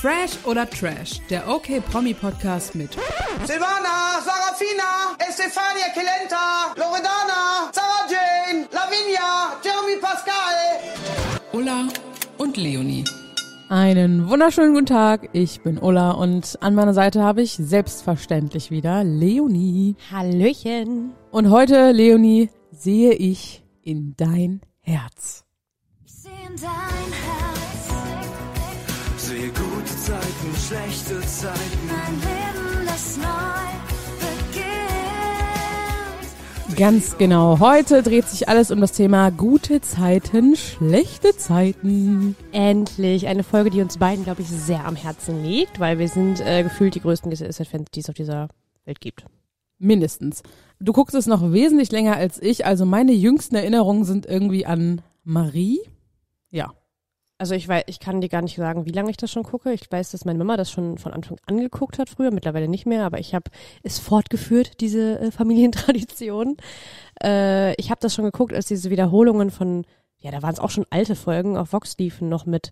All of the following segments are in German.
Fresh oder Trash, der OK Promi Podcast mit Silvana, Sarafina, Estefania Kelenta, Loredana, Sarah Jane, Lavinia, Jeremy Pascal. Ulla und Leonie. Einen wunderschönen guten Tag, ich bin Ulla und an meiner Seite habe ich selbstverständlich wieder Leonie. Hallöchen. Und heute, Leonie, sehe ich in dein Herz. Ich sehe in dein Herz, gute Zeiten, schlechte Zeiten. ein Leben, das neu beginnt. Ganz genau, heute dreht sich alles um das Thema gute Zeiten, schlechte Zeiten. Endlich eine Folge, die uns beiden, glaube ich, sehr am Herzen liegt, weil wir sind äh, gefühlt die größten GSS-Fans, die es auf dieser Welt gibt. Mindestens. Du guckst es noch wesentlich länger als ich, also meine jüngsten Erinnerungen sind irgendwie an Marie. Ja. Also ich weiß, ich kann dir gar nicht sagen, wie lange ich das schon gucke. Ich weiß, dass meine Mama das schon von Anfang an geguckt hat früher, mittlerweile nicht mehr, aber ich habe es fortgeführt, diese äh, Familientradition. Äh, ich habe das schon geguckt, als diese Wiederholungen von, ja, da waren es auch schon alte Folgen auf Vox liefen, noch mit,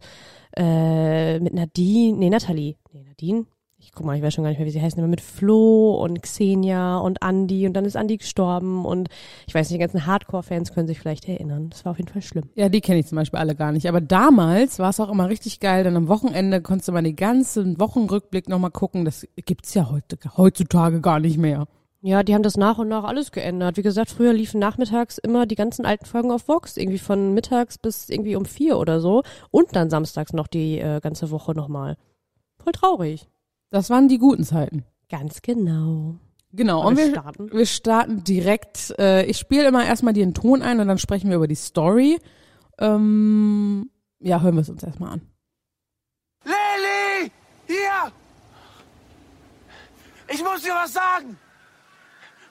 äh, mit Nadine, nee, Nathalie, nee, Nadine. Ich guck mal, ich weiß schon gar nicht mehr, wie sie heißen, aber mit Flo und Xenia und Andi und dann ist Andi gestorben und ich weiß nicht, die ganzen Hardcore-Fans können sich vielleicht erinnern. Das war auf jeden Fall schlimm. Ja, die kenne ich zum Beispiel alle gar nicht. Aber damals war es auch immer richtig geil, denn am Wochenende konntest du mal den ganzen Wochenrückblick nochmal gucken. Das gibt's ja heute, heutzutage gar nicht mehr. Ja, die haben das nach und nach alles geändert. Wie gesagt, früher liefen nachmittags immer die ganzen alten Folgen auf Vox, irgendwie von mittags bis irgendwie um vier oder so. Und dann samstags noch die äh, ganze Woche nochmal. Voll traurig. Das waren die guten Zeiten. Ganz genau. Genau. Und wir wir, starten? wir starten direkt. Äh, ich spiele immer erstmal einen Ton ein und dann sprechen wir über die Story. Ähm, ja, hören wir es uns erstmal an. Leli! Hier! Ich muss dir was sagen.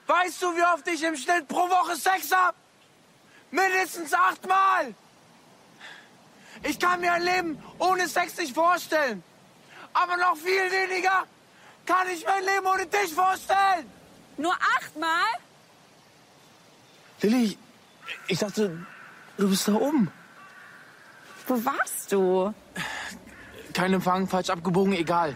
Weißt du, wie oft ich im Schnitt pro Woche Sex hab? Mindestens achtmal. Ich kann mir ein Leben ohne Sex nicht vorstellen. Aber noch viel weniger kann ich mein Leben ohne dich vorstellen. Nur achtmal? Lilly, ich dachte, du bist da oben. Wo warst du? Kein Empfang, falsch abgebogen, egal.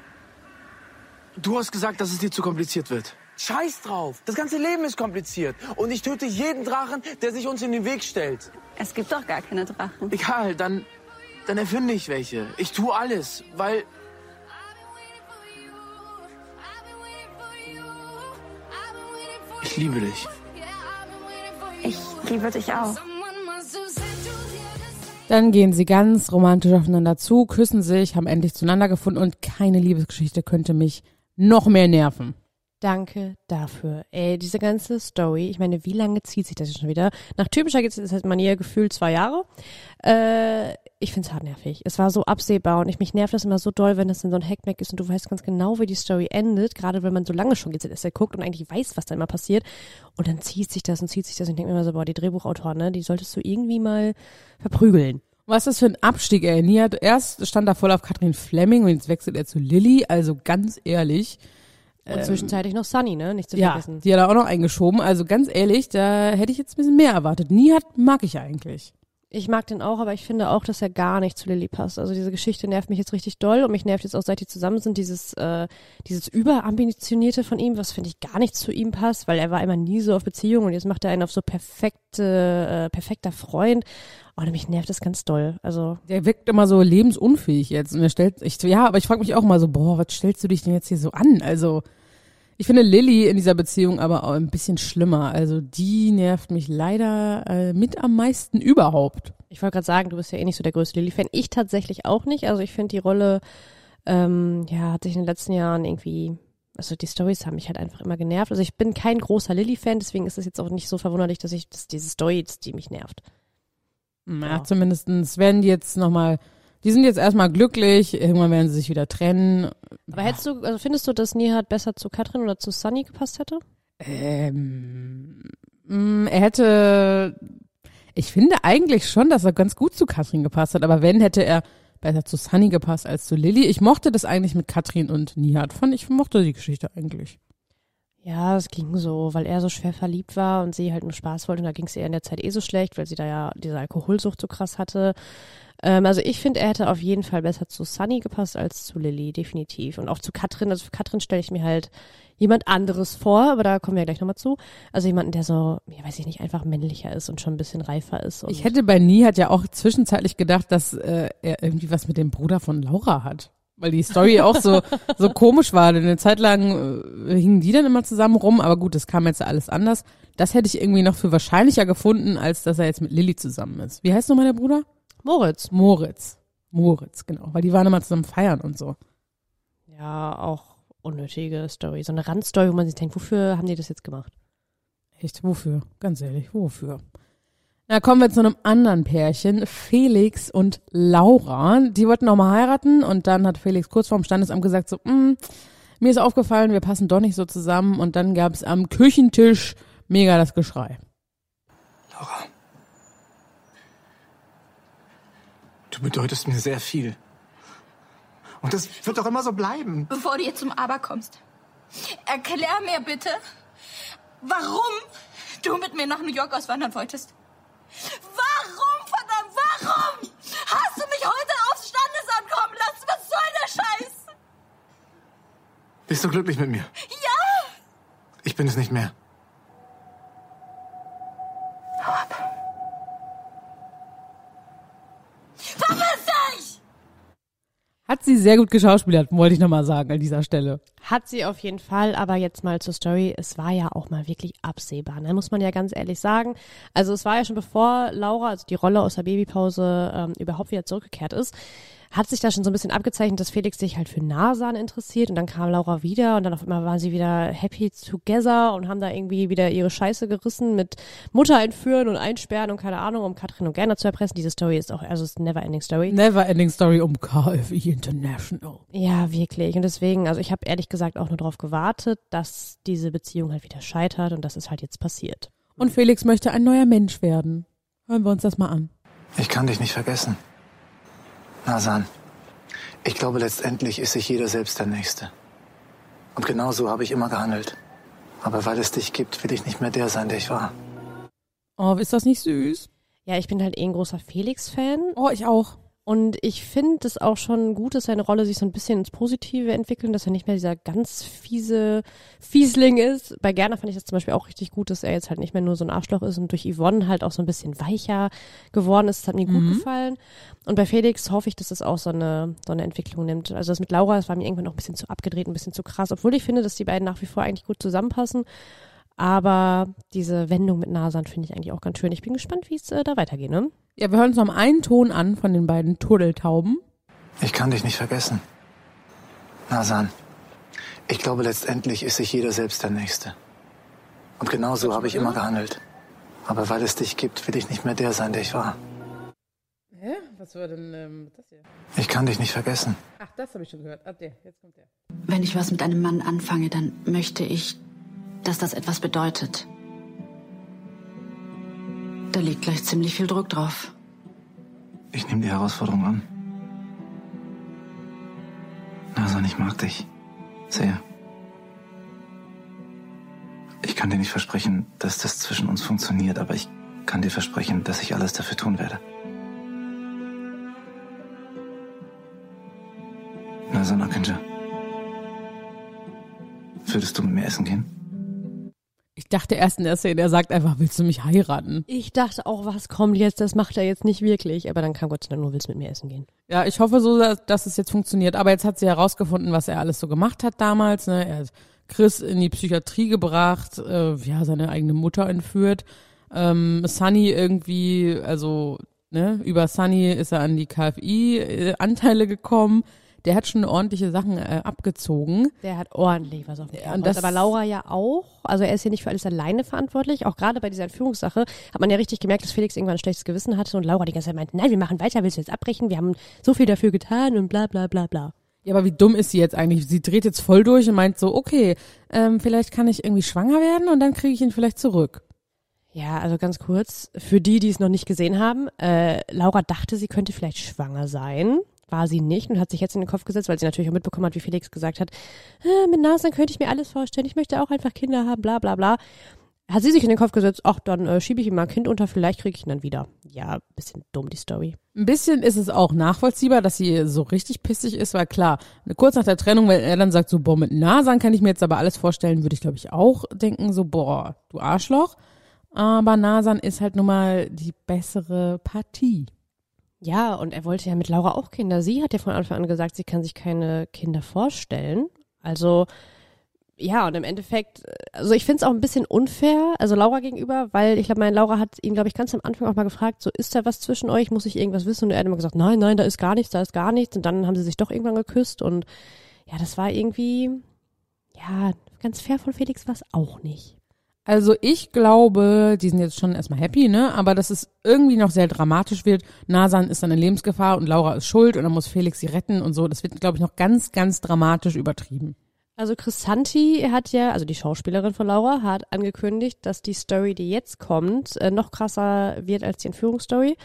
Du hast gesagt, dass es dir zu kompliziert wird. Scheiß drauf. Das ganze Leben ist kompliziert. Und ich töte jeden Drachen, der sich uns in den Weg stellt. Es gibt doch gar keine Drachen. Egal, dann, dann erfinde ich welche. Ich tue alles, weil ich liebe dich. Ich liebe dich auch. Dann gehen sie ganz romantisch aufeinander zu, küssen sich, haben endlich zueinander gefunden und keine Liebesgeschichte könnte mich noch mehr nerven. Danke dafür. Ey, diese ganze Story, ich meine, wie lange zieht sich das jetzt schon wieder? Nach typischer Manier gefühlt zwei Jahre. Äh, ich find's hartnervig. Es war so absehbar und ich mich nervt das immer so doll, wenn das in so ein Hackmack ist und du weißt ganz genau, wie die Story endet, gerade wenn man so lange schon GZSZ guckt und eigentlich weiß, was da immer passiert. Und dann zieht sich das und zieht sich das und ich denke mir immer so, boah, die Drehbuchautoren, ne, die solltest du irgendwie mal verprügeln. Was ist das für ein Abstieg, ey? Nihat erst stand da voll auf Katrin Fleming und jetzt wechselt er zu Lilly, also ganz ehrlich. Und zwischenzeitlich noch Sunny, ne, nicht zu Ja, vergessen. die hat er auch noch eingeschoben. Also ganz ehrlich, da hätte ich jetzt ein bisschen mehr erwartet. Nihat mag ich eigentlich. Ich mag den auch, aber ich finde auch, dass er gar nicht zu Lilly passt. Also diese Geschichte nervt mich jetzt richtig doll und mich nervt jetzt auch, seit die zusammen sind, dieses, äh, dieses überambitionierte von ihm, was finde ich gar nicht zu ihm passt, weil er war immer nie so auf Beziehung und jetzt macht er einen auf so perfekte, äh, perfekter Freund. Oh, und mich nervt das ganz doll. Also Der wirkt immer so lebensunfähig jetzt. Und er stellt, ich, ja, aber ich frage mich auch mal so, boah, was stellst du dich denn jetzt hier so an? Also, ich finde Lilly in dieser Beziehung aber auch ein bisschen schlimmer. Also, die nervt mich leider äh, mit am meisten überhaupt. ich wollte gerade sagen, du bist ja eh nicht so der größte Lilly-Fan. Ich tatsächlich auch nicht. Also ich finde die Rolle, ähm, ja, hat sich in den letzten Jahren irgendwie also die Stories haben mich halt einfach immer genervt. Also ich bin kein großer Lilly-Fan, deswegen ist es jetzt auch nicht so verwunderlich, dass ich, dass diese Story jetzt, die mich nervt. Ja, Ja. zumindestens werden die jetzt nochmal, die sind jetzt erstmal glücklich, irgendwann werden sie sich wieder trennen. Aber hättest du, also findest du, dass Nihat besser zu Katrin oder zu Sunny gepasst hätte? Ähm, mh, er hätte, ich finde eigentlich schon, dass er ganz gut zu Katrin gepasst hat, aber wenn, hätte er besser zu Sunny gepasst als zu Lilly. Ich mochte das eigentlich mit Katrin und Nihat. Fand ich mochte die Geschichte eigentlich. Ja, es ging so, weil er so schwer verliebt war und sie halt nur Spaß wollte. Und da ging es ihr in der Zeit eh so schlecht, weil sie da ja diese Alkoholsucht so krass hatte. Ähm, also ich finde, er hätte auf jeden Fall besser zu Sunny gepasst als zu Lilly, definitiv. Und auch zu Katrin. Also für Katrin stelle ich mir halt jemand anderes vor, aber da kommen wir ja gleich nochmal zu. Also jemanden, der so, ja weiß ich nicht, einfach männlicher ist und schon ein bisschen reifer ist. Ich hätte bei Nihat ja auch zwischenzeitlich gedacht, dass äh, er irgendwie was mit dem Bruder von Laura hat. Weil die Story auch so, so komisch war. Denn eine Zeit lang äh, hingen die dann immer zusammen rum, aber gut, das kam jetzt alles anders. Das hätte ich irgendwie noch für wahrscheinlicher gefunden, als dass er jetzt mit Lilly zusammen ist. Wie heißt nochmal der Bruder? Moritz. Moritz. Moritz, genau. Weil die waren immer zusammen feiern und so. Ja, auch unnötige Story. So eine Randstory, wo man sich denkt, wofür haben die das jetzt gemacht? Echt, wofür? Ganz ehrlich, wofür? Na, kommen wir zu einem anderen Pärchen, Felix und Laura. Die wollten noch mal heiraten und dann hat Felix kurz vorm Standesamt gesagt so, "Mm, mir ist aufgefallen, wir passen doch nicht so zusammen und dann gab es am Küchentisch mega das Geschrei. Laura. Du bedeutest mir sehr viel. Und das wird doch immer so bleiben. Bevor du jetzt zum Aber kommst, erklär mir bitte, warum du mit mir nach New York auswandern wolltest. Warum, verdammt, warum hast du mich heute aufs Standesamt kommen lassen? Was soll der Scheiß? Bist du glücklich mit mir? Ja! Ich bin es nicht mehr. Verpiss dich! Hat sie sehr gut geschauspielert, wollte ich noch mal sagen an dieser Stelle. Hat sie auf jeden Fall, aber jetzt mal zur Story. Es war ja auch mal wirklich absehbar, ne? muss man ja ganz ehrlich sagen. Also es war ja schon bevor Laura, also die Rolle aus der Babypause, ähm, überhaupt wieder zurückgekehrt ist, hat sich da schon so ein bisschen abgezeichnet, dass Felix sich halt für Nasan interessiert und dann kam Laura wieder und dann auf einmal waren sie wieder happy together und haben da irgendwie wieder ihre Scheiße gerissen mit Mutter entführen und einsperren und keine Ahnung, um Katrin und Gerner zu erpressen. Diese Story ist auch, also es ist eine never ending Story. Never Ending Story um KFI International. Ja, wirklich. Und deswegen, also ich habe ehrlich gesagt auch nur darauf gewartet, dass diese Beziehung halt wieder scheitert und das ist halt jetzt passiert. Und Felix möchte ein neuer Mensch werden. Hören wir uns das mal an. Ich kann dich nicht vergessen. Nasan, ich glaube, letztendlich ist sich jeder selbst der Nächste. Und genau so habe ich immer gehandelt. Aber weil es dich gibt, will ich nicht mehr der sein, der ich war. Oh, ist das nicht süß? Ja, ich bin halt eh ein großer Felix-Fan Oh, ich auch. Und ich finde es auch schon gut, dass seine Rolle sich so ein bisschen ins Positive entwickelt, dass er nicht mehr dieser ganz fiese Fiesling ist. Bei Gerner fand ich das zum Beispiel auch richtig gut, dass er jetzt halt nicht mehr nur so ein Arschloch ist und durch Yvonne halt auch so ein bisschen weicher geworden ist. Das hat mir gut gefallen. Und bei Felix hoffe ich, dass das auch so eine, so eine Entwicklung nimmt. Also das mit Laura, das war mir irgendwann noch ein bisschen zu abgedreht, ein bisschen zu krass, obwohl ich finde, dass die beiden nach wie vor eigentlich gut zusammenpassen. Aber diese Wendung mit Nasan finde ich eigentlich auch ganz schön. Ich bin gespannt, wie es äh, da weitergeht, ne? Ja, wir hören uns noch einen Ton an von den beiden Turteltauben. Ich kann dich nicht vergessen. Nasan, ich glaube, letztendlich ist sich jeder selbst der Nächste. Und genau so habe ich immer gehandelt. Aber weil es dich gibt, will ich nicht mehr der sein, der ich war. Hä? Was war denn ähm, das hier? Ich kann dich nicht vergessen. Ach, das habe ich schon gehört. Ah, der, jetzt kommt der. Wenn ich was mit einem Mann anfange, dann möchte ich, dass das etwas bedeutet. Da liegt gleich ziemlich viel Druck drauf. Ich nehme die Herausforderung an. Nasan, ich mag dich. Sehr. Ich kann dir nicht versprechen, dass das zwischen uns funktioniert, aber ich kann dir versprechen, dass ich alles dafür tun werde. Nasan Akinja. Würdest du mit mir essen gehen? Ich dachte erst in der Szene, er sagt einfach, willst du mich heiraten? Ich dachte auch, was kommt jetzt? Das macht er jetzt nicht wirklich. Aber dann kam Gott sei Dank nur, willst mit mir essen gehen. Ja, ich hoffe so, dass, dass es jetzt funktioniert. Aber jetzt hat sie herausgefunden, was er alles so gemacht hat damals. Ne? Er hat Chris in die Psychiatrie gebracht, äh, ja, seine eigene Mutter entführt. Ähm, Sunny irgendwie, also ne, über Sunny ist er an die KFI-Anteile gekommen. Der hat schon ordentliche Sachen äh, abgezogen. Der hat ordentlich was auf dem Ja, und das- Aber Laura ja auch. Also er ist hier nicht für alles alleine verantwortlich. Auch gerade bei dieser Entführungssache hat man ja richtig gemerkt, dass Felix irgendwann ein schlechtes Gewissen hatte und Laura die ganze Zeit meinte, nein, wir machen weiter, willst du jetzt abbrechen? Wir haben so viel dafür getan und bla bla bla bla. Ja, aber wie dumm ist sie jetzt eigentlich? Sie dreht jetzt voll durch und meint so, okay, ähm, vielleicht kann ich irgendwie schwanger werden und dann kriege ich ihn vielleicht zurück. Ja, also ganz kurz, für die, die es noch nicht gesehen haben, äh, Laura dachte, sie könnte vielleicht schwanger sein. War sie nicht und hat sich jetzt in den Kopf gesetzt, weil sie natürlich auch mitbekommen hat, wie Felix gesagt hat, äh, mit Nasan könnte ich mir alles vorstellen, ich möchte auch einfach Kinder haben, bla bla bla. hat sie sich in den Kopf gesetzt, ach, dann äh, schiebe ich ihm mal ein Kind unter, vielleicht kriege ich ihn dann wieder. Ja, bisschen dumm, die Story. Ein bisschen ist es auch nachvollziehbar, dass sie so richtig pissig ist, weil klar, kurz nach der Trennung, wenn er dann sagt so, boah, mit Nasan kann ich mir jetzt aber alles vorstellen, würde ich glaube ich auch denken, so, boah, du Arschloch. Aber Nasan ist halt nun mal die bessere Partie. Ja, und er wollte ja mit Laura auch Kinder. Sie hat ja von Anfang an gesagt, sie kann sich keine Kinder vorstellen. Also, ja, und im Endeffekt, also ich finde es auch ein bisschen unfair, also Laura gegenüber, weil ich glaube, meine Laura hat ihn, glaube ich, ganz am Anfang auch mal gefragt, so ist da was zwischen euch, muss ich irgendwas wissen? Und er hat immer gesagt, nein, nein, da ist gar nichts, da ist gar nichts. Und dann haben sie sich doch irgendwann geküsst und ja, das war irgendwie, ja, ganz fair von Felix war es auch nicht. Also ich glaube, die sind jetzt schon erstmal happy, ne? Aber dass es irgendwie noch sehr dramatisch wird. Nasan ist dann in Lebensgefahr und Laura ist schuld und dann muss Felix sie retten und so. Das wird, glaube ich, noch ganz, ganz dramatisch übertrieben. Also Chrisanti hat ja, also die Schauspielerin von Laura, hat angekündigt, dass die Story, die jetzt kommt, äh, noch krasser wird als die Entführungsstory.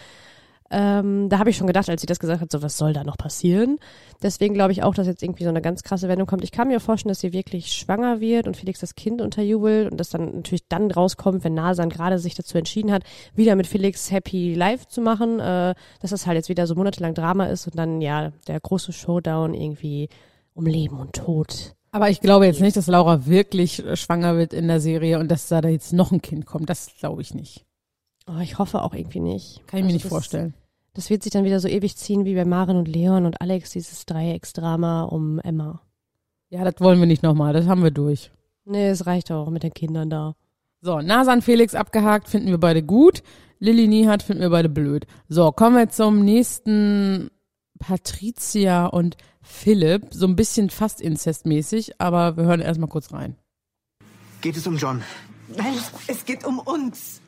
Ähm, da habe ich schon gedacht, als sie das gesagt hat, so was soll da noch passieren. Deswegen glaube ich auch, dass jetzt irgendwie so eine ganz krasse Wendung kommt. Ich kann mir vorstellen, dass sie wirklich schwanger wird und Felix das Kind unterjubelt und das dann natürlich dann rauskommt, wenn Nasan gerade sich dazu entschieden hat, wieder mit Felix Happy Live zu machen, äh, dass das halt jetzt wieder so monatelang Drama ist und dann ja der große Showdown irgendwie um Leben und Tod. Aber ich glaube jetzt nicht, dass Laura wirklich äh, schwanger wird in der Serie und dass da jetzt noch ein Kind kommt. Das glaube ich nicht. Oh, ich hoffe auch irgendwie nicht. Kann ich mir Also nicht das- vorstellen. Das wird sich dann wieder so ewig ziehen wie bei Maren und Leon und Alex, dieses Dreiecksdrama um Emma. Ja, das wollen wir nicht nochmal. Das haben wir durch. Nee, es reicht auch mit den Kindern da. So, Nasan Felix abgehakt, finden wir beide gut. Lilly Nihat finden wir beide blöd. So, kommen wir zum nächsten Patricia und Philipp. So ein bisschen fast inzestmäßig, aber wir hören erstmal kurz rein. Geht es um John? Nein, es geht um uns.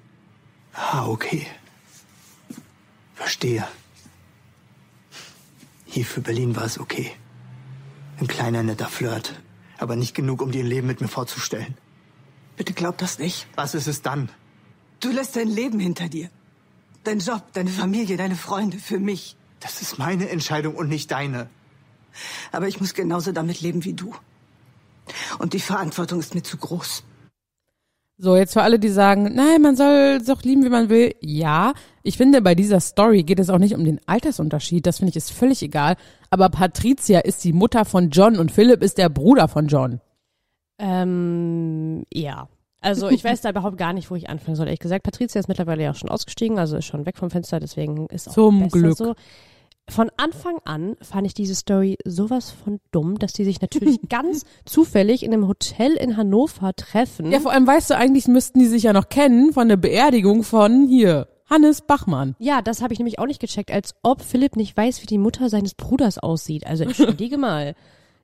Ah, okay. Verstehe. Hier für Berlin war es okay. Ein kleiner, netter Flirt. Aber nicht genug, um dir ein Leben mit mir vorzustellen. Bitte glaub das nicht. Was ist es dann? Du lässt dein Leben hinter dir. Dein Job, deine Familie, deine Freunde, für mich. Das ist meine Entscheidung und nicht deine. Aber ich muss genauso damit leben wie du. Und die Verantwortung ist mir zu groß. So, jetzt für alle, die sagen, nein, man soll doch lieben, wie man will. Ja, ich finde, bei dieser Story geht es auch nicht um den Altersunterschied. Das finde ich ist völlig egal. Aber Patricia ist die Mutter von John und Philipp ist der Bruder von John. Ähm, ja. Also ich weiß da überhaupt gar nicht, wo ich anfangen soll. Ehrlich gesagt, Patricia ist mittlerweile ja auch schon ausgestiegen, also ist schon weg vom Fenster, deswegen ist auch Zum besser Glück. so. Von Anfang an fand ich diese Story sowas von dumm, dass die sich natürlich ganz zufällig in einem Hotel in Hannover treffen. Ja, vor allem weißt du, eigentlich müssten die sich ja noch kennen von der Beerdigung von hier, Hannes Bachmann. Ja, das habe ich nämlich auch nicht gecheckt, als ob Philipp nicht weiß, wie die Mutter seines Bruders aussieht. Also entschuldige mal.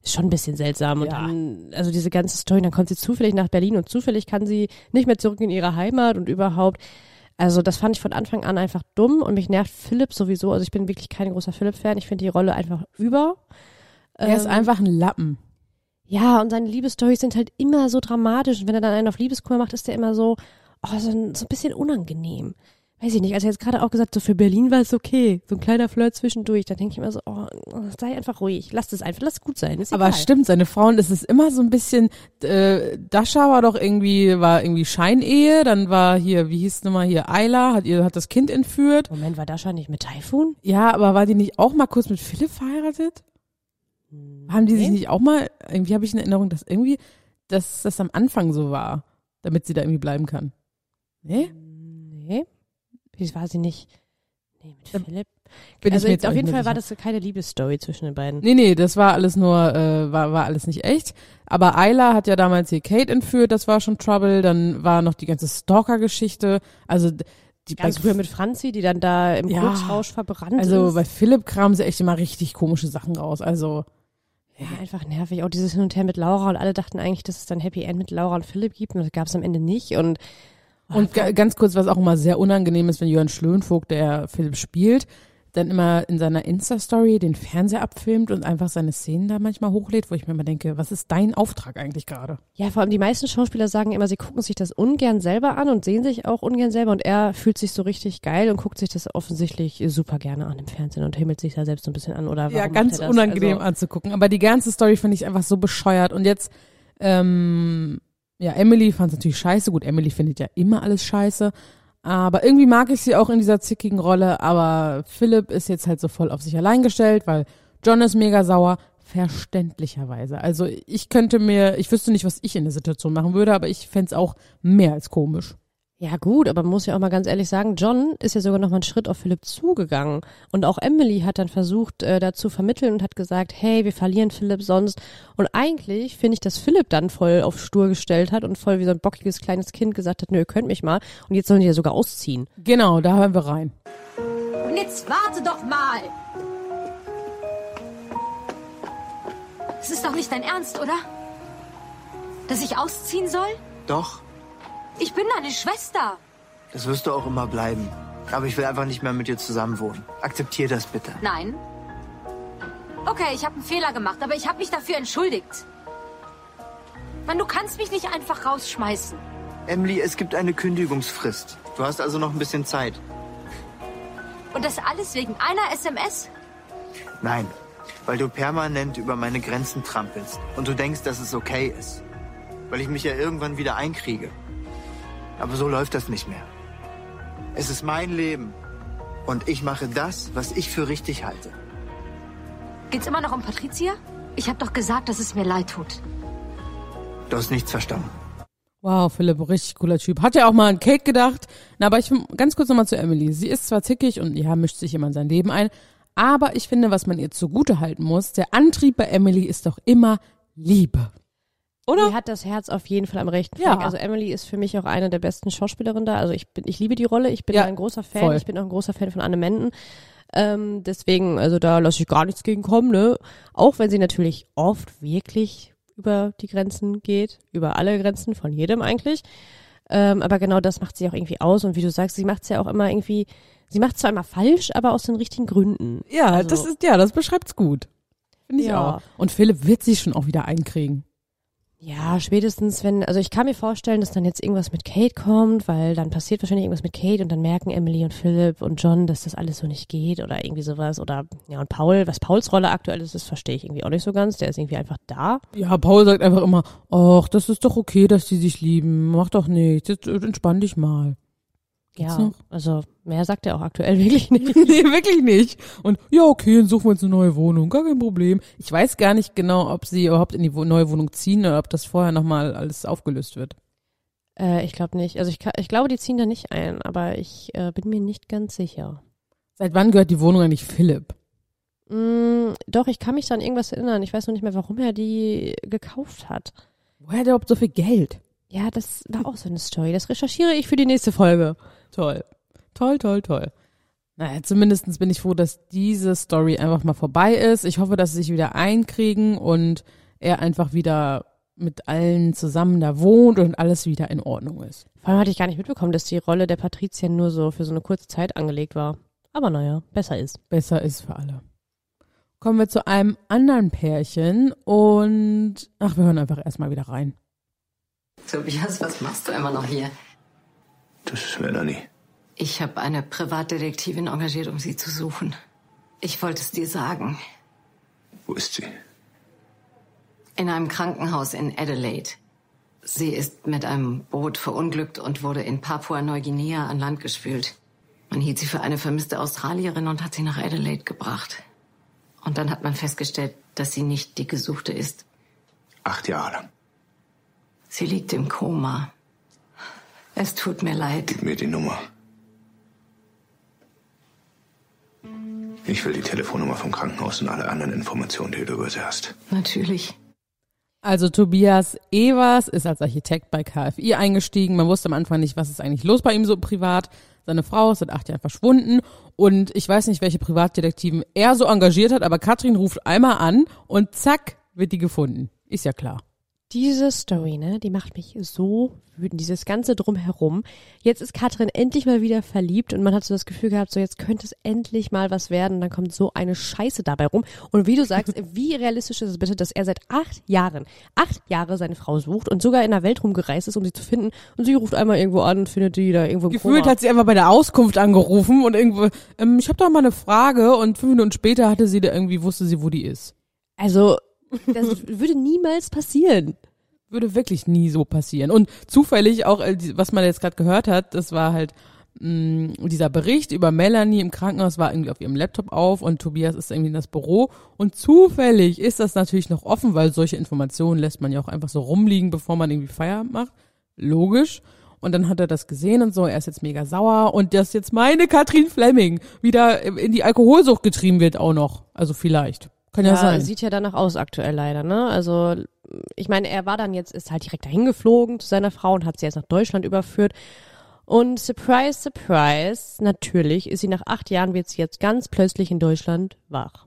Ist schon ein bisschen seltsam. Und Ja. dann, also diese ganze Story, dann kommt sie zufällig nach Berlin und zufällig kann sie nicht mehr zurück in ihre Heimat und überhaupt. Also das fand ich von Anfang an einfach dumm und mich nervt Philipp sowieso. Also ich bin wirklich kein großer Philipp-Fan. Ich finde die Rolle einfach über. Er ist Ähm, einfach ein Lappen. Ja, und seine Liebesstorys sind halt immer so dramatisch. Und wenn er dann einen auf Liebeskummer macht, ist der immer so, oh, so, ein, so ein bisschen unangenehm. Weiß ich nicht. Also er jetzt gerade auch gesagt, so für Berlin war es okay. So ein kleiner Flirt zwischendurch. Da denke ich immer so, oh, sei einfach ruhig. Lass es einfach, lass es gut sein. Ist Aber egal. stimmt, seine Frauen, das ist immer so ein bisschen, äh, Dasha war doch irgendwie, war irgendwie Scheinehe, dann war hier, wie hieß nochmal hier, Ayla, hat ihr, hat das Kind entführt. Moment, war Dasha nicht mit Taifun? Ja, aber war die nicht auch mal kurz mit Philipp verheiratet? Haben die sich Nee. nicht auch mal, irgendwie habe ich in Erinnerung, dass irgendwie, dass das am Anfang so war, damit sie da irgendwie bleiben kann. Nee. Wie war sie nicht? Nee, mit Philipp. bin ich also mir jetzt auf jeden Fall war das keine Liebesstory zwischen den beiden. Nee, nee, das war alles nur, äh, war, war alles nicht echt. Aber Ayla hat ja damals hier Kate entführt, das war schon Trouble. Dann war noch die ganze Stalker-Geschichte. Also die Ganz früher mit Franzi, die dann da im Ja. Glücksrausch verbrannt Also ist. bei Philipp kramen sie echt immer richtig komische Sachen raus. Also Ja, einfach nervig. Auch dieses Hin und Her mit Laura und alle dachten eigentlich, dass es dann Happy End mit Laura und Philipp gibt und das gab es am Ende nicht. Und, Und ga- ganz kurz, was auch immer sehr unangenehm ist, wenn Jörn Schlönvogt, der Philipp spielt, dann immer in seiner Insta-Story den Fernseher abfilmt und einfach seine Szenen da manchmal hochlädt, wo ich mir immer denke, was ist dein Auftrag eigentlich gerade? ja, vor allem die meisten Schauspieler sagen immer, sie gucken sich das ungern selber an und sehen sich auch ungern selber und er fühlt sich so richtig geil und guckt sich das offensichtlich super gerne an im Fernsehen und himmelt sich da selbst so ein bisschen an oder Ja, ganz das? unangenehm Also, anzugucken. Aber die ganze Story finde ich einfach so bescheuert. Und jetzt, ähm, Ja, Emily fand es natürlich scheiße. Gut, Emily findet ja immer alles scheiße. Aber irgendwie mag ich sie auch in dieser zickigen Rolle. Aber Philipp ist jetzt halt so voll auf sich allein gestellt, weil John ist mega sauer. Verständlicherweise. Also ich könnte mir, ich wüsste nicht, was ich in der Situation machen würde, aber ich fänd's auch mehr als komisch. Ja gut, aber man muss ja auch mal ganz ehrlich sagen, John ist ja sogar noch mal einen Schritt auf Philipp zugegangen. Und auch Emily hat dann versucht, äh, da zu vermitteln und hat gesagt, hey, wir verlieren Philipp sonst. Und eigentlich finde ich, dass Philipp dann voll auf Stur gestellt hat und voll wie so ein bockiges kleines Kind gesagt hat, nö, ihr könnt mich mal. Und jetzt sollen die ja sogar ausziehen. Genau, da hören wir rein. Und jetzt warte doch mal. Es ist doch nicht dein Ernst, oder? Dass ich ausziehen soll? Doch, Ich bin deine Schwester. das wirst du auch immer bleiben. Aber ich will einfach nicht mehr mit dir zusammenwohnen. Akzeptier das bitte. Nein. Okay, ich habe einen Fehler gemacht, aber ich habe mich dafür entschuldigt. Mann, du kannst mich nicht einfach rausschmeißen. Emily, es gibt eine Kündigungsfrist. Du hast also noch ein bisschen Zeit. Und das alles wegen einer SMS? Nein, weil du permanent über meine Grenzen trampelst und du denkst, dass es okay ist. Weil ich mich ja irgendwann wieder einkriege. Aber so läuft das nicht mehr. Es ist mein Leben und ich mache das, was ich für richtig halte. Geht's immer noch um Patricia? Ich habe doch gesagt, dass es mir leid tut. Du hast nichts verstanden. Wow, Philipp, richtig cooler Typ. Hat ja auch mal an Kate gedacht. Na, aber ich ganz kurz nochmal zu Emily. Sie ist zwar zickig und ja, mischt sich immer in sein Leben ein, aber ich finde, was man ihr zugute halten muss, der Antrieb bei Emily ist doch immer Liebe. Oder? Die hat das Herz auf jeden Fall am rechten Ja. Fleck. Also Emily ist für mich auch eine der besten Schauspielerinnen da. Also ich bin, ich liebe die Rolle. Ich bin Ja, ein großer Fan. voll. Ich bin auch ein großer Fan von Anne Menden. Ähm, deswegen, also da lasse ich gar nichts gegen kommen, ne? Auch wenn sie natürlich oft wirklich über die Grenzen geht, über alle Grenzen von jedem eigentlich. Ähm, aber genau das macht sie auch irgendwie aus. Und wie du sagst, sie macht es ja auch immer irgendwie, sie macht es zwar immer falsch, aber aus den richtigen Gründen. Ja, Also- das ist, ja, das beschreibt's gut. Finde ich Ja. auch. Und Philipp wird sich schon auch wieder einkriegen. Ja, spätestens wenn, also ich kann mir vorstellen, dass dann jetzt irgendwas mit Kate kommt, weil dann passiert wahrscheinlich irgendwas mit Kate und dann merken Emily und Philipp und John, dass das alles so nicht geht oder irgendwie sowas oder ja und Paul, was Pauls Rolle aktuell ist, das verstehe ich irgendwie auch nicht so ganz. Der ist irgendwie einfach da. Ja, Paul sagt einfach immer, ach, das ist doch okay, dass die sich lieben. Mach doch nichts. Jetzt äh, entspann dich mal. Geht's ja, noch? also mehr sagt er auch aktuell wirklich nicht. nee, wirklich nicht. Und ja, okay, dann suchen wir uns eine neue Wohnung. Gar kein Problem. Ich weiß gar nicht genau, ob sie überhaupt in die neue Wohnung ziehen oder ob das vorher nochmal alles aufgelöst wird. Äh, ich glaube nicht. Also ich, ich glaube, die ziehen da nicht ein, aber ich äh, bin mir nicht ganz sicher. Seit wann gehört die Wohnung eigentlich Philipp? Mm, doch, ich kann mich da an irgendwas erinnern. Ich weiß noch nicht mehr, warum er die gekauft hat. Woher hat er überhaupt so viel Geld? Ja, das war auch so eine Story. Das recherchiere ich für die nächste Folge. Toll. Toll, toll, toll. Naja, zumindestens bin ich froh, dass diese Story einfach mal vorbei ist. Ich hoffe, dass sie sich wieder einkriegen und er einfach wieder mit allen zusammen da wohnt und alles wieder in Ordnung ist. Vor allem hatte ich gar nicht mitbekommen, dass die Rolle der Patricia nur so für so eine kurze Zeit angelegt war. Aber naja, besser ist. Besser ist für alle. Kommen wir zu einem anderen Pärchen und ach, wir hören einfach erstmal wieder rein. Tobias, was machst du immer noch hier? Das ist Melanie. Ich habe eine Privatdetektivin engagiert, um sie zu suchen. Ich wollte es dir sagen. Wo ist sie? In einem Krankenhaus in Adelaide. Sie ist mit einem Boot verunglückt und wurde in Papua-Neuguinea an Land gespült. Man hielt sie für eine vermisste Australierin und hat sie nach Adelaide gebracht. Und dann hat man festgestellt, dass sie nicht die Gesuchte ist. Acht Jahre. Sie liegt im Koma. Es tut mir leid. Gib mir die Nummer. Ich will die Telefonnummer vom Krankenhaus und alle anderen Informationen, die du über sie hast. Natürlich. Also Tobias Evers ist als Architekt bei KfI eingestiegen. Man wusste am Anfang nicht, was ist eigentlich los bei ihm so privat. Seine Frau ist seit acht Jahren verschwunden und ich weiß nicht, welche Privatdetektiven er so engagiert hat, aber Katrin ruft einmal an und zack, wird die gefunden. Ist ja klar. Diese Story, ne, die macht mich so wütend, dieses ganze Drumherum. Jetzt ist Katrin endlich mal wieder verliebt und man hat so das Gefühl gehabt, so jetzt könnte es endlich mal was werden dann kommt so eine Scheiße dabei rum. Und wie du sagst, wie realistisch ist es bitte, dass er seit acht Jahren, acht Jahre seine Frau sucht und sogar in der Welt rumgereist ist, um sie zu finden und sie ruft einmal irgendwo an und findet die da irgendwo im Gefühlt Koma. hat sie einfach bei der Auskunft angerufen und irgendwo, ähm, ich habe da mal eine Frage und fünf Minuten später hatte sie da irgendwie, wusste sie, wo die ist. Also, das würde niemals passieren. würde wirklich nie so passieren. Und zufällig auch, äh, was man jetzt gerade gehört hat, das war halt mh, dieser Bericht über Melanie im Krankenhaus war irgendwie auf ihrem Laptop auf und Tobias ist irgendwie in das Büro und zufällig ist das natürlich noch offen, weil solche Informationen lässt man ja auch einfach so rumliegen, bevor man irgendwie Feierabend macht. Logisch. Und dann hat er das gesehen und so, er ist jetzt mega sauer und dass jetzt meine Katrin Fleming wieder in die Alkoholsucht getrieben wird auch noch. Also vielleicht. Kann ja, sein. Sieht ja danach aus aktuell leider, ne? Also ich meine, er war dann jetzt, ist halt direkt dahin geflogen zu seiner Frau und hat sie jetzt nach Deutschland überführt. Und surprise, surprise, natürlich ist sie nach acht Jahren, wird sie jetzt ganz plötzlich in Deutschland wach.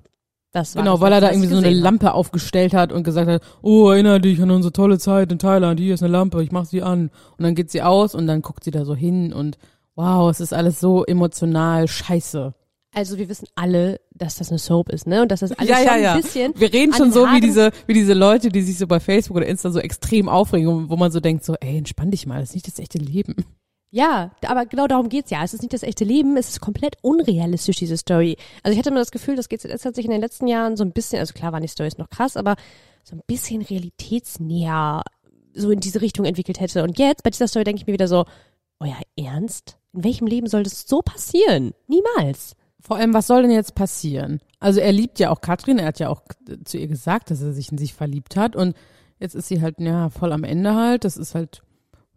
Das war Genau, das, weil er da irgendwie so eine. Lampe aufgestellt hat und gesagt hat, oh, erinnere dich an unsere tolle Zeit in Thailand, hier ist eine Lampe, ich mach sie an. Und dann geht sie aus und dann guckt sie da so hin und wow, es ist alles so emotional scheiße. Also wir wissen alle, dass das eine Soap ist, ne? Und dass das alles ja, ja, schon ja. ein bisschen. Wir reden schon so wie diese, wie diese Leute, die sich so bei Facebook oder Insta so extrem aufregen, wo man so denkt, so, ey, entspann dich mal, das ist nicht das echte Leben. Ja, aber genau darum geht's ja. Es ist nicht das echte Leben, es ist komplett unrealistisch, diese Story. Also ich hatte immer das Gefühl, das GZS hat sich in den letzten Jahren so ein bisschen, also klar waren die Stories noch krass, aber so ein bisschen realitätsnäher so in diese Richtung entwickelt hätte. Und jetzt bei dieser Story denke ich mir wieder so, euer Ernst? In welchem Leben soll das so passieren? Niemals. Vor allem, was soll denn jetzt passieren? Also er liebt ja auch Katrin, er hat ja auch zu ihr gesagt, dass er sich in sich verliebt hat und jetzt ist sie halt, ja, voll am Ende halt, das ist halt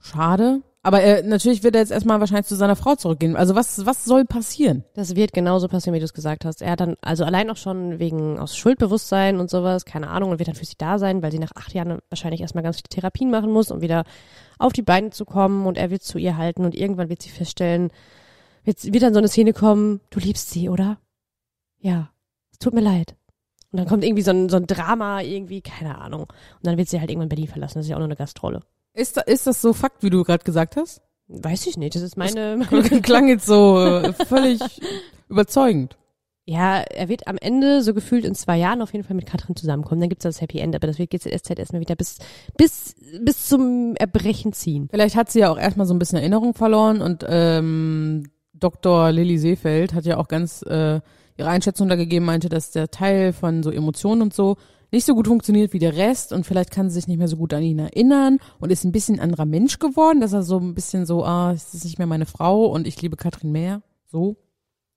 schade. Aber er, natürlich wird er jetzt erstmal wahrscheinlich zu seiner Frau zurückgehen. Also was, was soll passieren? Das wird genauso passieren, wie du es gesagt hast. Er hat dann, also allein auch schon wegen aus Schuldbewusstsein und sowas, keine Ahnung, und wird dann für sie da sein, weil sie nach acht Jahren wahrscheinlich erstmal ganz viele Therapien machen muss, um wieder auf die Beine zu kommen und er wird zu ihr halten und irgendwann wird sie feststellen, wird, wird dann so eine Szene kommen, du liebst sie, oder? Ja, es tut mir leid. Und dann kommt irgendwie so ein, so ein Drama, irgendwie, keine Ahnung. Und dann wird sie halt irgendwann Berlin verlassen, das ist ja auch nur eine Gastrolle. Ist, da, ist das so Fakt, wie du gerade gesagt hast? Weiß ich nicht, das ist meine... Das klang jetzt so äh, völlig überzeugend. Ja, er wird am Ende so gefühlt in zwei Jahren auf jeden Fall mit Katrin zusammenkommen. Dann gibt's das Happy End, aber das wird GZSZ erstmal wieder bis, bis, bis zum Erbrechen ziehen. Vielleicht hat sie ja auch erstmal so ein bisschen Erinnerung verloren und ähm, Dr. Lilly Seefeld hat ja auch ganz äh, ihre Einschätzung da gegeben, meinte, dass der Teil von so Emotionen und so nicht so gut funktioniert wie der Rest und vielleicht kann sie sich nicht mehr so gut an ihn erinnern und ist ein bisschen anderer Mensch geworden, dass er so ein bisschen so, ah, es ist nicht mehr meine Frau und ich liebe Katrin mehr. So.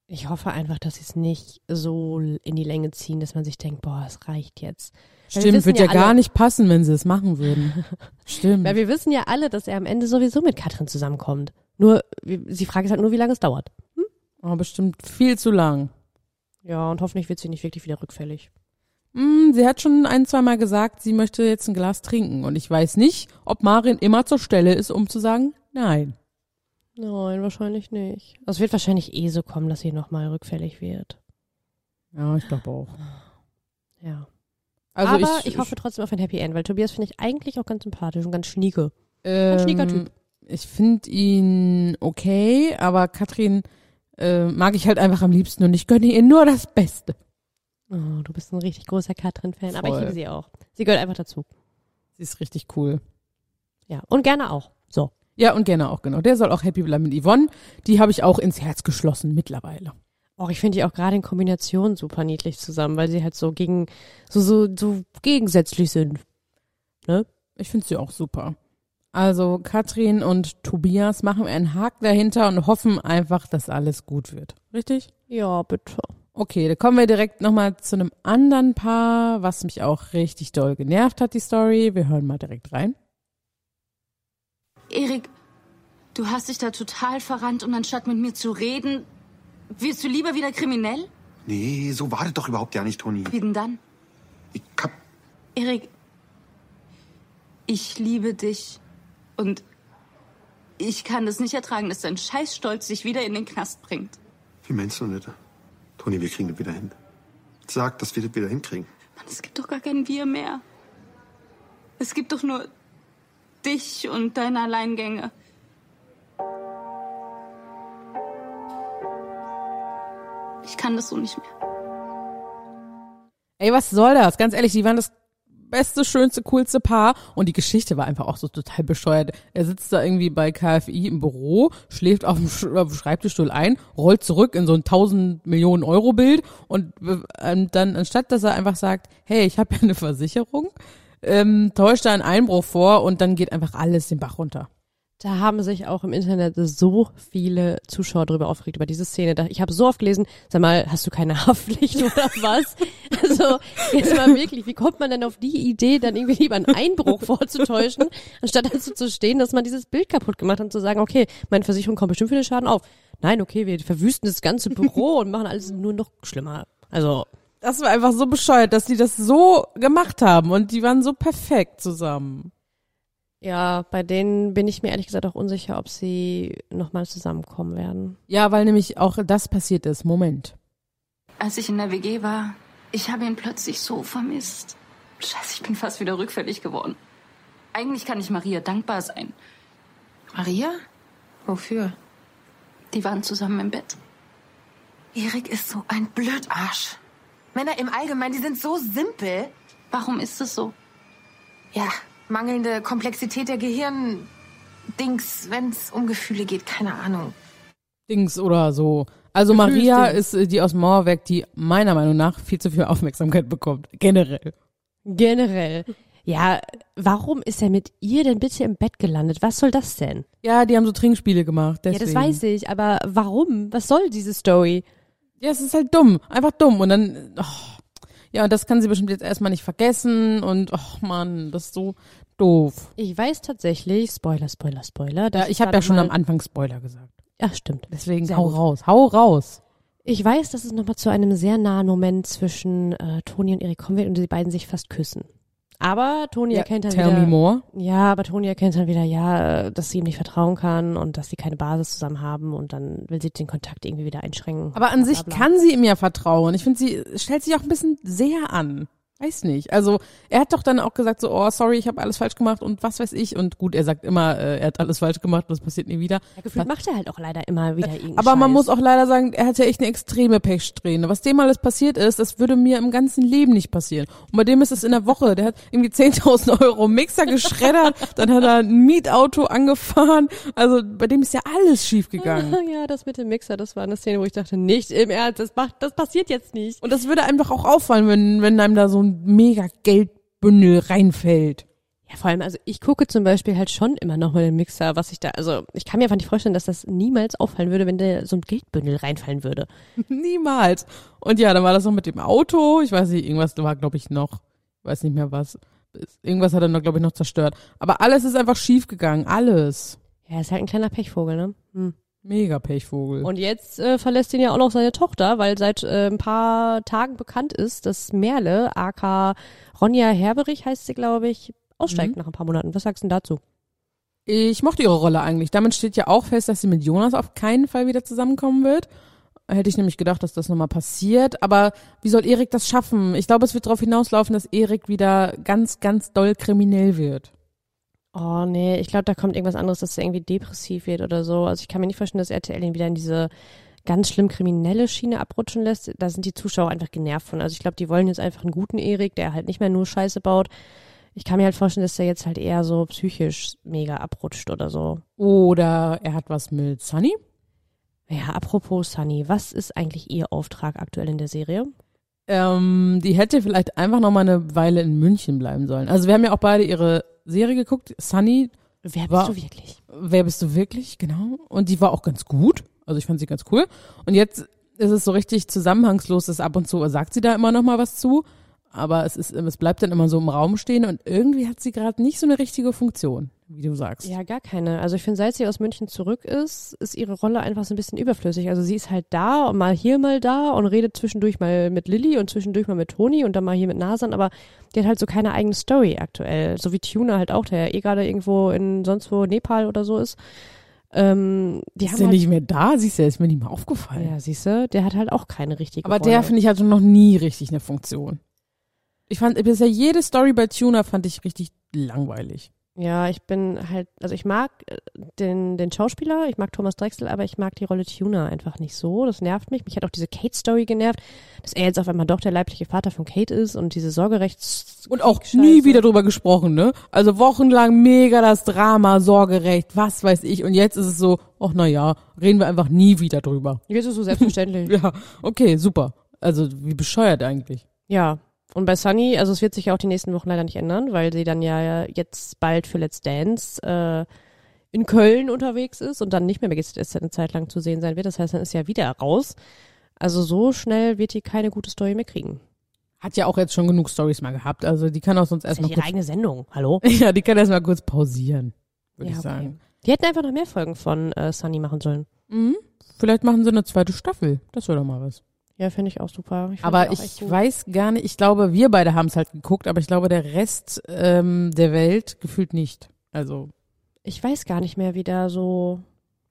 Ich hoffe einfach, dass sie es nicht so in die Länge ziehen, dass man sich denkt, boah, es reicht jetzt. Weil Stimmt, wird ja, alle- gar nicht passen, wenn sie es machen würden. Stimmt. Weil wir wissen ja alle, dass er am Ende sowieso mit Katrin zusammenkommt. Nur, sie fragt ist halt nur, wie lange es dauert. Aber bestimmt viel zu lang. Ja, und hoffentlich wird sie nicht wirklich wieder rückfällig. Mm, sie hat schon ein, zwei Mal gesagt, sie möchte jetzt ein Glas trinken. Und ich weiß nicht, ob Marin immer zur Stelle ist, um zu sagen, nein. Nein, wahrscheinlich nicht. Also Es wird wahrscheinlich eh so kommen, dass sie nochmal rückfällig wird. Ja, ich glaube auch. Ja. Also Aber ich, ich, hoffe trotzdem auf ein Happy End, weil Tobias finde ich eigentlich auch ganz sympathisch und ganz schnieke. ähm, Ein schnieker Typ. Ich finde ihn okay, aber Katrin äh, mag ich halt einfach am liebsten und ich gönne ihr nur das Beste. Oh, du bist ein richtig großer Katrin-Fan, aber ich liebe sie auch. Sie gehört einfach dazu. Sie ist richtig cool. Ja, und gerne auch. So. Ja, und gerne auch, genau. Der soll auch happy bleiben mit Yvonne. Die habe ich auch ins Herz geschlossen mittlerweile. Oh, ich finde die auch gerade in Kombination super niedlich zusammen, weil sie halt so gegen, so, so, so gegensätzlich sind. Ne? Ich finde sie auch super. Also Katrin und Tobias machen einen Haken dahinter und hoffen einfach, dass alles gut wird. Richtig? Ja, bitte. Okay, da kommen wir direkt nochmal zu einem anderen Paar, was mich auch richtig doll genervt hat, die Story. Wir hören mal direkt rein. Erik, du hast dich da total verrannt und anstatt mit mir zu reden, wirst du lieber wieder kriminell? Nee, so war das doch überhaupt ja nicht, Toni. Wie denn dann? Ich hab, Erik, ich liebe dich und ich kann es nicht ertragen, dass dein Scheißstolz dich wieder in den Knast bringt. wie meinst du das? Toni, wir kriegen das wieder hin. Sag, dass wir das wieder hinkriegen. Mann, es gibt doch gar kein Wir mehr. Es gibt doch nur dich und deine Alleingänge. Ich kann das so nicht mehr. Ey, was soll das? Ganz ehrlich, die waren das beste, schönste, coolste Paar und die Geschichte war einfach auch so total bescheuert. Er sitzt da irgendwie bei KFI im Büro, schläft auf dem, Schreibtischstuhl ein, rollt zurück in so ein 1000 Millionen Euro Bild und ähm, dann anstatt, dass er einfach sagt, hey, ich habe ja eine Versicherung, ähm, täuscht da einen Einbruch vor und dann geht einfach alles den Bach runter. Da haben sich auch im Internet so viele Zuschauer drüber aufgeregt, über diese Szene. Ich habe so oft gelesen, sag mal, hast du keine Haftpflicht oder was? Also jetzt mal wirklich, wie kommt man denn auf die Idee, dann irgendwie lieber einen Einbruch vorzutäuschen, anstatt dazu zu stehen, dass man dieses Bild kaputt gemacht hat und zu sagen, okay, meine Versicherung kommt bestimmt für den Schaden auf. Nein, okay, wir verwüsten das ganze Büro und machen alles nur noch schlimmer. Also Das war einfach so bescheuert, dass die das so gemacht haben und die waren so perfekt zusammen. Ja, bei denen bin ich mir ehrlich gesagt auch unsicher, ob sie nochmal zusammenkommen werden. Ja, weil nämlich auch das passiert ist. Moment. Als ich in der WG war, ich habe ihn plötzlich so vermisst. Scheiße, ich bin fast wieder rückfällig geworden. Eigentlich kann ich Maria dankbar sein. Maria? Wofür? Die waren zusammen im Bett. Erik ist so ein Blödarsch. Männer im Allgemeinen, die sind so simpel. Warum ist es so? Ja, mangelnde Komplexität der Gehirn. Dings, wenn es um Gefühle geht, keine Ahnung. Dings oder so. Also. Maria ist äh, die aus Mauerwerk, die meiner Meinung nach viel zu viel Aufmerksamkeit bekommt. Generell. Generell. Ja, warum ist er mit ihr denn bitte im Bett gelandet? Was soll das denn? Ja, die haben so Trinkspiele gemacht. Deswegen. Ja, das weiß ich, aber warum? Was soll diese Story? Ja, es ist halt dumm. Einfach dumm. Und dann, oh, ja, und das kann sie bestimmt jetzt erstmal nicht vergessen. Und, oh Mann, das ist so doof. Ich weiß tatsächlich, Spoiler, Spoiler, Spoiler. Ja, ich habe ja schon am Anfang Spoiler gesagt. Ja, stimmt. Deswegen Sehr hau gut. raus. Hau raus. Ich weiß, dass es nochmal zu einem sehr nahen Moment zwischen äh, Toni und Erik kommen wird und die beiden sich fast küssen. Aber Toni Ja, erkennt dann tell wieder. me more. Ja, aber Toni erkennt dann wieder, ja, dass sie ihm nicht vertrauen kann und dass sie keine Basis zusammen haben und dann will sie den Kontakt irgendwie wieder einschränken. Aber an Bla, sich bla, bla. kann sie ihm ja vertrauen. Ich finde, sie stellt sich auch ein bisschen sehr an. Weiß nicht. Also er hat doch dann auch gesagt so, oh sorry, ich habe alles falsch gemacht und was weiß ich. Und gut, er sagt immer, äh, er hat alles falsch gemacht, das passiert nie wieder. Ja, gefühlt macht er halt auch leider immer wieder irgendeinen Aber man Scheiß. muss auch leider sagen, er hat ja echt eine extreme Pechsträhne. Was dem alles passiert ist, das würde mir im ganzen Leben nicht passieren. Und bei dem ist es in der Woche. Der hat irgendwie 10.000 Euro Mixer geschreddert, dann hat er ein Mietauto angefahren. Also bei dem ist ja alles schiefgegangen. Ja, das mit dem Mixer, das war eine Szene, wo ich dachte, nicht im Ernst, das macht, das passiert jetzt nicht. Und das würde einfach auch auffallen, wenn, wenn einem da so ein mega Geldbündel reinfällt. Ja, vor allem, also ich gucke zum Beispiel halt schon immer noch mal den Mixer, was ich da, also ich kann mir einfach nicht vorstellen, dass das niemals auffallen würde, wenn da so ein Geldbündel reinfallen würde. Niemals. Und ja, dann war das noch mit dem Auto. Ich weiß nicht, irgendwas war, glaube ich, noch, weiß nicht mehr was. Irgendwas hat er noch, glaube ich, noch zerstört. Aber alles ist einfach schiefgegangen. Alles. Ja, ist halt ein kleiner Pechvogel, ne? Hm. Mega Pechvogel. Und jetzt äh, verlässt ihn ja auch noch seine Tochter, weil seit äh, ein paar Tagen bekannt ist, dass Merle, aka Ronja Herberich heißt sie, glaube ich, aussteigt nach ein paar Monaten. Was sagst du denn dazu? Ich mochte ihre Rolle eigentlich. Damit steht ja auch fest, dass sie mit Jonas auf keinen Fall wieder zusammenkommen wird. Hätte ich nämlich gedacht, dass das nochmal passiert. Aber wie soll Erik das schaffen? Ich glaube, es wird darauf hinauslaufen, dass Erik wieder ganz, ganz doll kriminell wird. Oh nee, ich glaube, da kommt irgendwas anderes, dass er irgendwie depressiv wird oder so. Also ich kann mir nicht vorstellen, dass RTL ihn wieder in diese ganz schlimm kriminelle Schiene abrutschen lässt. Da sind die Zuschauer einfach genervt von. Also ich glaube, die wollen jetzt einfach einen guten Erik, der halt nicht mehr nur Scheiße baut. Ich kann mir halt vorstellen, dass der jetzt halt eher so psychisch mega abrutscht oder so. Oder er hat was mit Sunny. Ja, apropos Sunny, was ist eigentlich ihr Auftrag aktuell in der Serie? Ähm, die hätte vielleicht einfach noch mal eine Weile in München bleiben sollen. Also wir haben ja auch beide ihre Serie geguckt. Sunny. Wer bist war, du wirklich? Wer bist du wirklich? Genau. Und die war auch ganz gut. Also ich fand sie ganz cool. Und jetzt ist es so richtig zusammenhangslos, dass ab und zu sagt sie da immer noch mal was zu. Aber es ist, es bleibt dann immer so im Raum stehen und irgendwie hat sie gerade nicht so eine richtige Funktion, wie du sagst. Ja, gar keine. Also ich finde, seit sie aus München zurück ist, ist ihre Rolle einfach so ein bisschen überflüssig. Also sie ist halt da und mal hier, mal da und redet zwischendurch mal mit Lilly und zwischendurch mal mit Toni und dann mal hier mit Nasan, aber die hat halt so keine eigene Story aktuell. So wie Tuna halt auch, der ja eh gerade irgendwo in sonst wo Nepal oder so ist. Ähm, die ist der halt, nicht mehr da? Siehst du, ist mir nicht mal aufgefallen. Ja, siehst du, der hat halt auch keine richtige Aber Rolle. der, finde ich, hatte noch nie richtig eine Funktion. Ich fand bisher jede Story bei Tuna fand ich richtig langweilig. Ja, ich bin halt, also ich mag äh, den, den Schauspieler, ich mag Thomas Drexel, aber ich mag die Rolle Tuna einfach nicht so. Das nervt mich. Mich hat auch diese Kate-Story genervt, dass er jetzt auf einmal doch der leibliche Vater von Kate ist und diese Sorgerechts... Und auch nie wieder drüber gesprochen, ne? Also wochenlang mega das Drama, Sorgerecht, was weiß ich. Und jetzt ist es so, ach na ja, reden wir einfach nie wieder drüber. Jetzt ist es so selbstverständlich. ja, okay, super. Also wie bescheuert eigentlich. Ja, Und bei Sunny, also es wird sich ja auch die nächsten Wochen leider nicht ändern, weil sie dann ja jetzt bald für Let's Dance äh, in Köln unterwegs ist und dann nicht mehr bei GZSZ eine Zeit lang zu sehen sein wird. Das heißt, dann ist ja wieder raus. Also so schnell wird die keine gute Story mehr kriegen. Hat ja auch jetzt schon genug Stories mal gehabt. Also die kann auch sonst ist ja erstmal ihre eigene Sendung. Hallo? ja, die kann erstmal kurz pausieren, würde Ja, ich sagen. Die hätten einfach noch mehr Folgen von äh, Sunny machen sollen. Mhm. Vielleicht machen sie eine zweite Staffel. Das wäre doch mal was. Ja, finde ich auch super. Ich Aber ich weiß gar nicht, ich glaube, wir beide haben es halt geguckt, aber ich glaube, der Rest ähm, der Welt gefühlt nicht. Also, Ich weiß gar nicht mehr, wie da so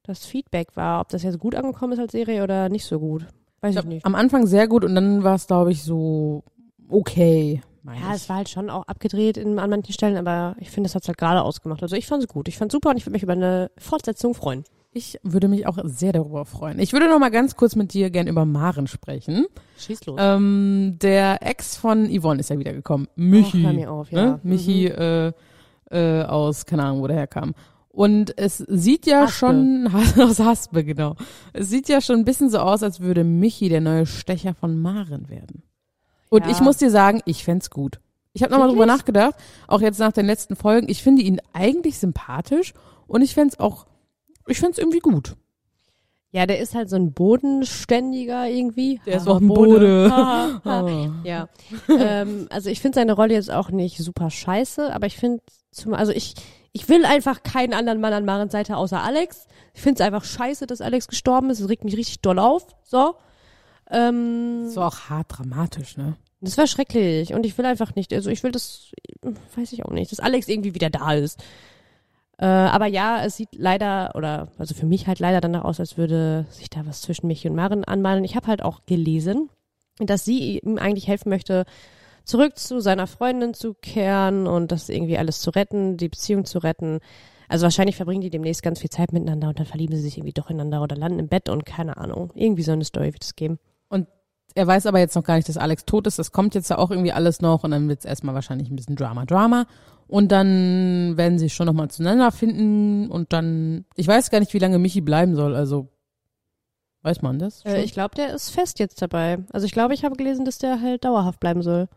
das Feedback war, ob das jetzt gut angekommen ist als Serie oder nicht so gut. Weiß ich, nicht. am Anfang sehr gut und dann war es, glaube ich, so okay. Ja, ich. es war halt schon auch abgedreht in, an manchen Stellen, aber ich finde, das hat's halt gerade ausgemacht. Also ich fand es gut. Ich fand super und ich würde mich über eine Fortsetzung freuen. Ich würde mich auch sehr darüber freuen. Ich würde noch mal ganz kurz mit dir gern über Maren sprechen. Schieß los. Ähm, der Ex von Yvonne ist ja wiedergekommen. Michi. Hör mir auf, ja. Ne? Michi äh, äh, aus, keine Ahnung, wo der herkam. Und es sieht ja Haspe. schon, aus Haspe, genau. Es sieht ja schon ein bisschen so aus, als würde Michi der neue Stecher von Maren werden. Und Ja. ich muss dir sagen, ich fänd's gut. Ich habe nochmal drüber nachgedacht, auch jetzt nach den letzten Folgen. Ich finde ihn eigentlich sympathisch und ich fänd's auch, ich fänd's irgendwie gut. Ja, der ist halt so ein bodenständiger irgendwie. Der ist Haha, auch ein Bode. Ha, ha. Oh. Ja. ähm, also ich finde seine Rolle jetzt auch nicht super scheiße, aber ich finde zum, also ich, ich will einfach keinen anderen Mann an Marens Seite außer Alex. Ich finde es einfach scheiße, dass Alex gestorben ist. Es regt mich richtig doll auf. So. Ähm, Das war auch hart dramatisch, ne? das war schrecklich und ich will einfach nicht, also ich will das, weiß ich auch nicht, dass Alex irgendwie wieder da ist. Äh, aber ja, es sieht leider, oder also für mich halt leider danach aus, als würde sich da was zwischen Michi und Maren anmalen. Ich habe halt auch gelesen, dass sie ihm eigentlich helfen möchte, zurück zu seiner Freundin zu kehren und das irgendwie alles zu retten, die Beziehung zu retten. Also wahrscheinlich verbringen die demnächst ganz viel Zeit miteinander und dann verlieben sie sich irgendwie doch ineinander oder landen im Bett und keine Ahnung. Irgendwie so eine Story wird es geben. Und er weiß aber jetzt noch gar nicht, dass Alex tot ist. Das kommt jetzt ja auch irgendwie alles noch und dann wird es erstmal wahrscheinlich ein bisschen Drama, Drama. Und dann werden sie schon nochmal zueinander finden und dann, ich weiß gar nicht, wie lange Michi bleiben soll, also weiß man das? Äh, ich glaube, der ist fest jetzt dabei. Also ich glaube, ich habe gelesen, dass der halt dauerhaft bleiben soll.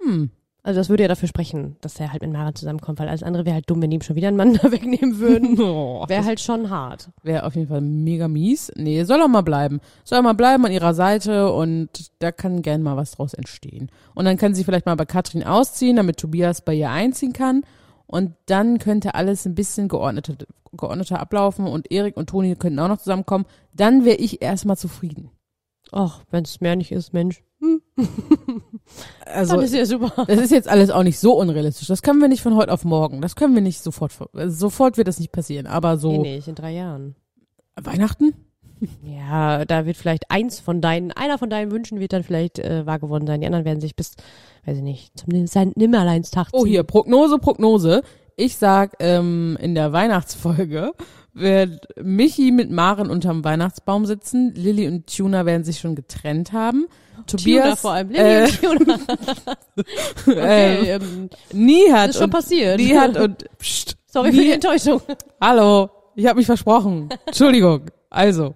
Hm. Also das würde ja dafür sprechen, dass der halt mit Mara zusammenkommt, weil alles andere wäre halt dumm, wenn ihm schon wieder einen Mann da wegnehmen würden. Oh, wäre halt schon hart. Wäre auf jeden Fall mega mies. Nee, soll auch mal bleiben. Soll mal bleiben an ihrer Seite und da kann gern mal was draus entstehen. Und dann kann sie vielleicht mal bei Katrin ausziehen, damit Tobias bei ihr einziehen kann. Und dann könnte alles ein bisschen geordneter, geordneter ablaufen und Erik und Toni könnten auch noch zusammenkommen. Dann wäre ich erstmal zufrieden. Ach, wenn es mehr nicht ist, Mensch. Also, Dann ist ja super. Das ist jetzt alles auch nicht so unrealistisch. Das können wir nicht von heute auf morgen. Das können wir nicht sofort. Sofort wird das nicht passieren. Aber so. Nee, nicht in drei Jahren. Weihnachten? Ja, da wird vielleicht eins von deinen, einer von deinen Wünschen wird dann vielleicht äh, wahr geworden sein. Die anderen werden sich bis, weiß ich nicht, zum Nimmerleinstag Oh, ziehen. hier, Prognose, Prognose. Ich sag, ähm, in der Weihnachtsfolge wird Michi mit Maren unterm Weihnachtsbaum sitzen. Lilly und Tuna werden sich schon getrennt haben. Tobias, Tuna vor allem. Lilly äh, und Tuna. Okay, ähm, ähm, Nihat ist schon und, passiert. Nihat und, pst, Sorry für die Nihat- Enttäuschung. Hallo, ich habe mich versprochen. Entschuldigung. Also,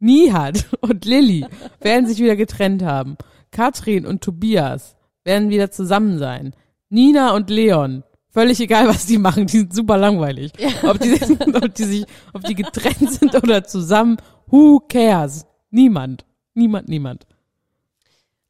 Nihat und Lilly werden sich wieder getrennt haben. Katrin und Tobias werden wieder zusammen sein. Nina und Leon, völlig egal, was die machen, die sind super langweilig. Ob, die, ob die sich, ob die getrennt sind oder zusammen, who cares? Niemand. Niemand, niemand.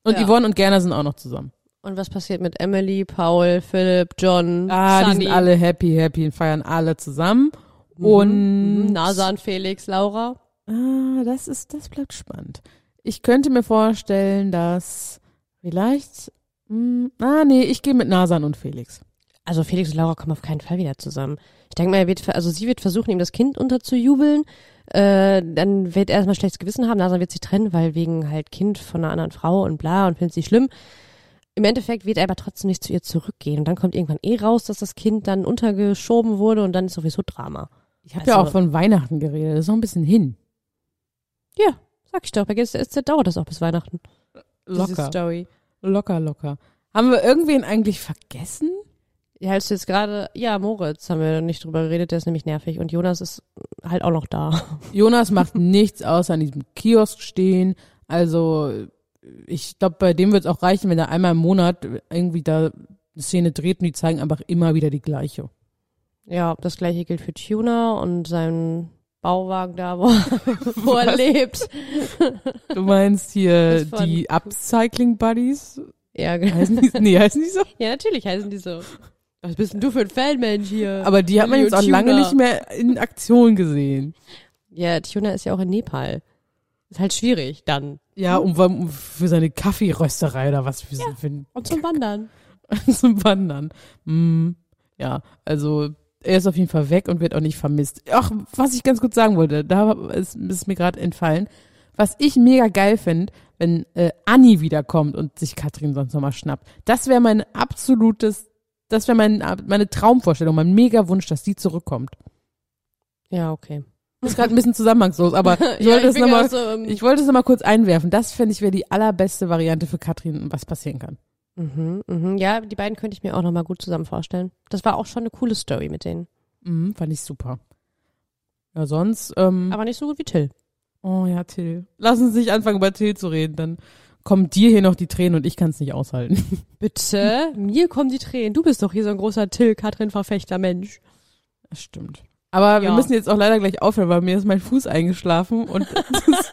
Und Ja. Yvonne und Gerner sind auch noch zusammen. Und was passiert mit Emily, Paul, Philipp, John, Ah, die Sunny, sind alle happy, happy und feiern alle zusammen. Mhm, Und mhm, Nasan, Felix, Laura. Ah, das ist, das bleibt spannend. Ich könnte mir vorstellen, dass vielleicht, mh, ah, nee, ich gehe mit Nasan und Felix. Also Felix und Laura kommen auf keinen Fall wieder zusammen. Ich denke mal, er wird, ver- also sie wird versuchen, ihm das Kind unterzujubeln. Äh, dann wird er erstmal schlechtes Gewissen haben. Nasan wird sich trennen, weil wegen halt Kind von einer anderen Frau und bla und findet sie schlimm. Im Endeffekt wird er aber trotzdem nicht zu ihr zurückgehen. Und dann kommt irgendwann eh raus, dass das Kind dann untergeschoben wurde und dann ist sowieso Drama. Ich habe ja auch von Weihnachten geredet, das ist noch ein bisschen hin. Ja, sag ich doch. Bei GSZ dauert das auch bis Weihnachten. Diese Locker. Story. Locker, locker. Haben wir irgendwen eigentlich vergessen? Ja, hast du jetzt gerade, ja, Moritz haben wir nicht drüber geredet, der ist nämlich nervig und Jonas ist halt auch noch da. Jonas macht nichts außer an diesem Kiosk stehen. Also ich glaube, bei dem wird es auch reichen, wenn er einmal im Monat irgendwie da eine Szene dreht und die zeigen einfach immer wieder die gleiche. Ja, das gleiche gilt für Tuna und seinen Bauwagen da, wo, wo er lebt. Du meinst hier die Upcycling Buddies? Ja, genau. Heißen die, nee, heißen die so? Ja, natürlich heißen die so. Was bist denn du für ein Fanmensch hier? Aber die hat man jetzt auch und lange Tuna. nicht mehr in Aktion gesehen. Ja, Tuna ist ja auch in Nepal. Ist halt schwierig dann. Ja, um, um für seine Kaffeerösterei oder was für, für ein Und zum Wandern. zum Wandern. Mm, ja, also er ist auf jeden Fall weg und wird auch nicht vermisst. Ach, was ich ganz kurz sagen wollte, da ist, ist mir gerade entfallen. Was ich mega geil finde, wenn äh, Anni wiederkommt und sich Katrin sonst nochmal schnappt. Das wäre mein absolutes, das wäre mein, meine Traumvorstellung, mein mega Wunsch, dass die zurückkommt. Ja, okay. Ist gerade ein bisschen zusammenhangslos, aber ich Ja, wollte ich es nochmal, so, ähm, ich wollte es nochmal kurz einwerfen. Das fände ich wäre die allerbeste Variante für Katrin, was passieren kann. Mhm, mhm. Ja, die beiden könnte ich mir auch nochmal gut zusammen vorstellen. Das war auch schon eine coole Story mit denen. Mhm, fand ich super. Ja, sonst, ähm, Aber nicht so gut wie Till. Oh ja, Till. Lass uns nicht anfangen, über Till zu reden, dann kommen dir hier noch die Tränen und ich kann es nicht aushalten. Bitte? Mir kommen die Tränen. Du bist doch hier so ein großer Till-Katrin-Verfechter Mensch. Das stimmt. Aber wir Ja. müssen jetzt auch leider gleich aufhören, weil mir ist mein Fuß eingeschlafen und das,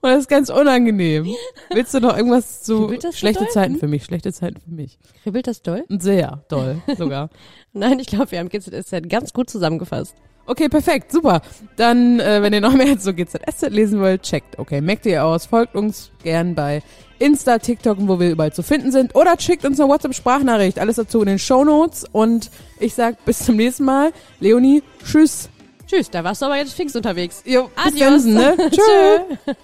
und das ist ganz unangenehm. Willst du noch irgendwas zu schlechte? Zeiten Hm? für mich, schlechte Zeiten für mich? Kribbelt das doll? Sehr doll sogar. Nein, ich glaube, wir haben GZSZ ganz gut zusammengefasst. Okay, perfekt, super. Dann, äh, wenn ihr noch mehr zu GZSZ lesen wollt, checkt okay, merkt ihr aus, folgt uns gern bei Insta, TikTok, und wo wir überall zu finden sind oder schickt uns eine WhatsApp-Sprachnachricht. Alles dazu in den Shownotes und ich sag bis zum nächsten Mal. Leonie, tschüss. Tschüss, da warst du aber jetzt fix unterwegs. Jo, bis Adios. dann, ne? Tschö. Tschö.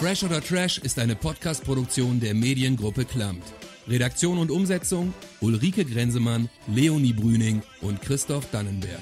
Fresh oder Trash ist eine Podcast-Produktion der Mediengruppe Klammt. Redaktion und Umsetzung Ulrike Grenzemann, Leonie Brüning und Christoph Dannenberg.